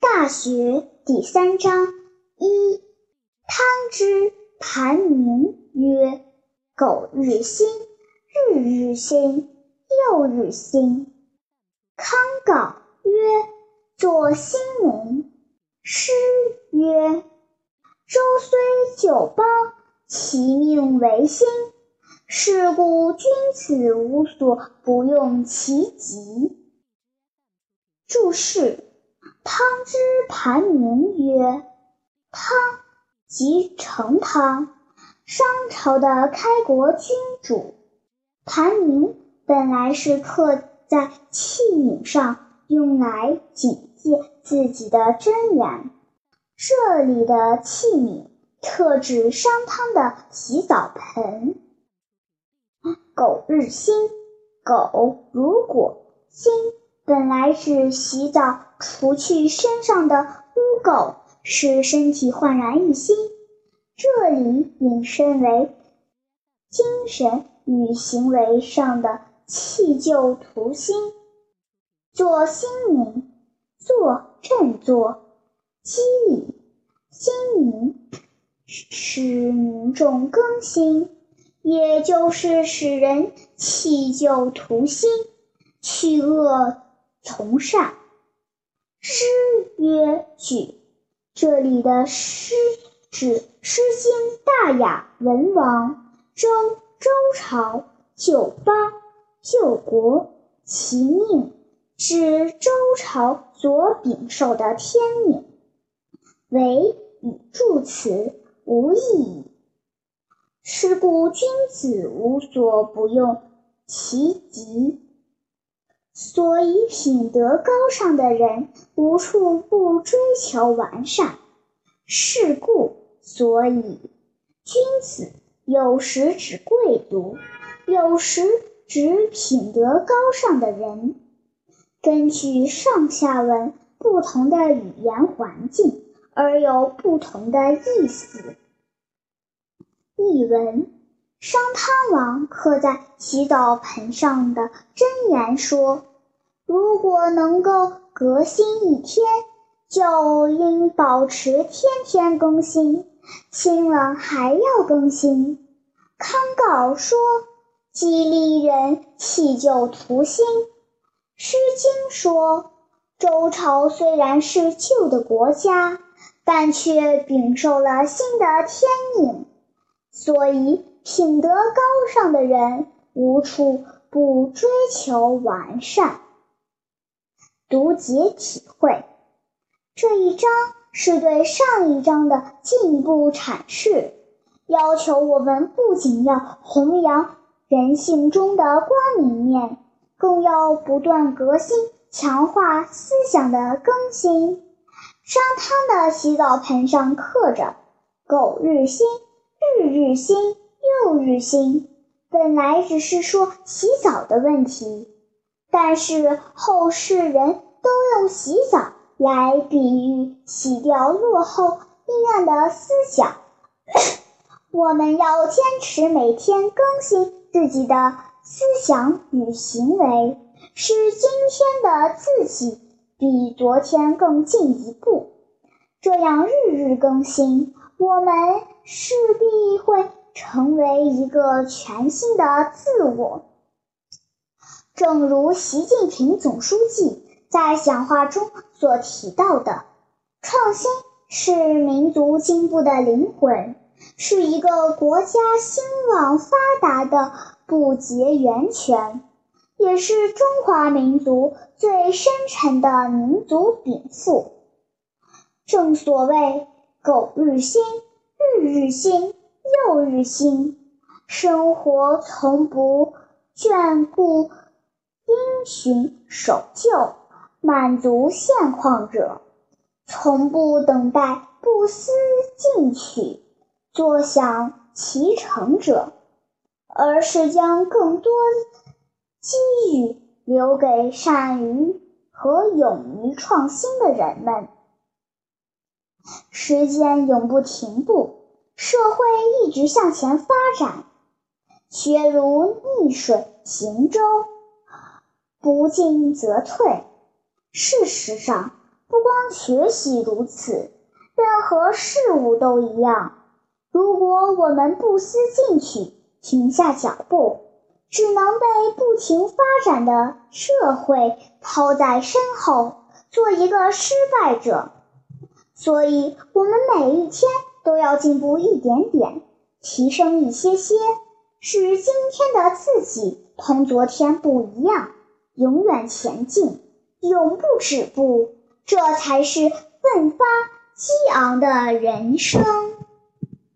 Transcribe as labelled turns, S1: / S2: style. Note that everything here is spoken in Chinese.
S1: 大学第三章一，汤之盘铭曰：“苟日新，日日新，又日新。”康诰曰：“作新民。”诗曰：“周虽旧邦，其命维新。是故君子无所不用其极。”注释。汤之盘铭曰：“汤，即成汤，商朝的开国君主。盘铭本来是刻在器皿上，用来警戒自己的箴言。这里的器皿特指商汤的洗澡盆。苟日新，苟如果，新。”本来指洗澡除去身上的污垢，使身体焕然一新。这里引申为精神与行为上的弃旧图新。做新民，做振作、激励、新民，使民众更新，也就是使人弃旧图新，去恶。从善，诗曰举。这里的诗指《诗经》大雅文王周周朝救邦救国，其命指周朝所禀受的天命。唯与助词无异矣。是故君子无所不用其极。所以，品德高尚的人无处不追求完善。是故，所以君子有时指贵族，有时指品德高尚的人。根据上下文不同的语言环境，而有不同的意思。译文：商汤王刻在洗澡盆上的箴言说。如果能够革新一天，就应保持天天更新，新了还要更新。康诰说：“激励人弃旧图新。”《诗经》说：“周朝虽然是旧的国家，但却禀受了新的天命。所以，品德高尚的人无处不追求完善。”读解体会，这一章是对上一章的进一步阐释，要求我们不仅要弘扬人性中的光明面，更要不断革新，强化思想的更新。商汤的洗澡盆上刻着“苟日新，日日新，又日新”，本来只是说洗澡的问题。但是后世人都用洗澡来比喻洗掉落后阴暗的思想。我们要坚持每天更新自己的思想与行为，使今天的自己比昨天更进一步。这样日日更新，我们是为一个全新的自我。正如习近平总书记在讲话中所提到的，创新是民族进步的灵魂，是一个国家兴旺发达的不竭源泉，也是中华民族最深沉的民族禀赋。正所谓“苟日新，日日新，旧日新”，生活从不眷顾。因循守旧、满足现况者，从不等待不思进取、坐享其成者，而是将更多机遇留给善于和勇于创新的人们。时间永不停步，社会一直向前发展，学如逆水行舟。不进则退，事实上，不光学习如此，任何事物都一样。如果我们不思进取，停下脚步，只能被不停发展的社会抛在身后，做一个失败者。所以，我们每一天都要进步一点点，提升一些些，使今天的自己同昨天不一样，永远前进，永不止步。这才是奋发激昂的人生。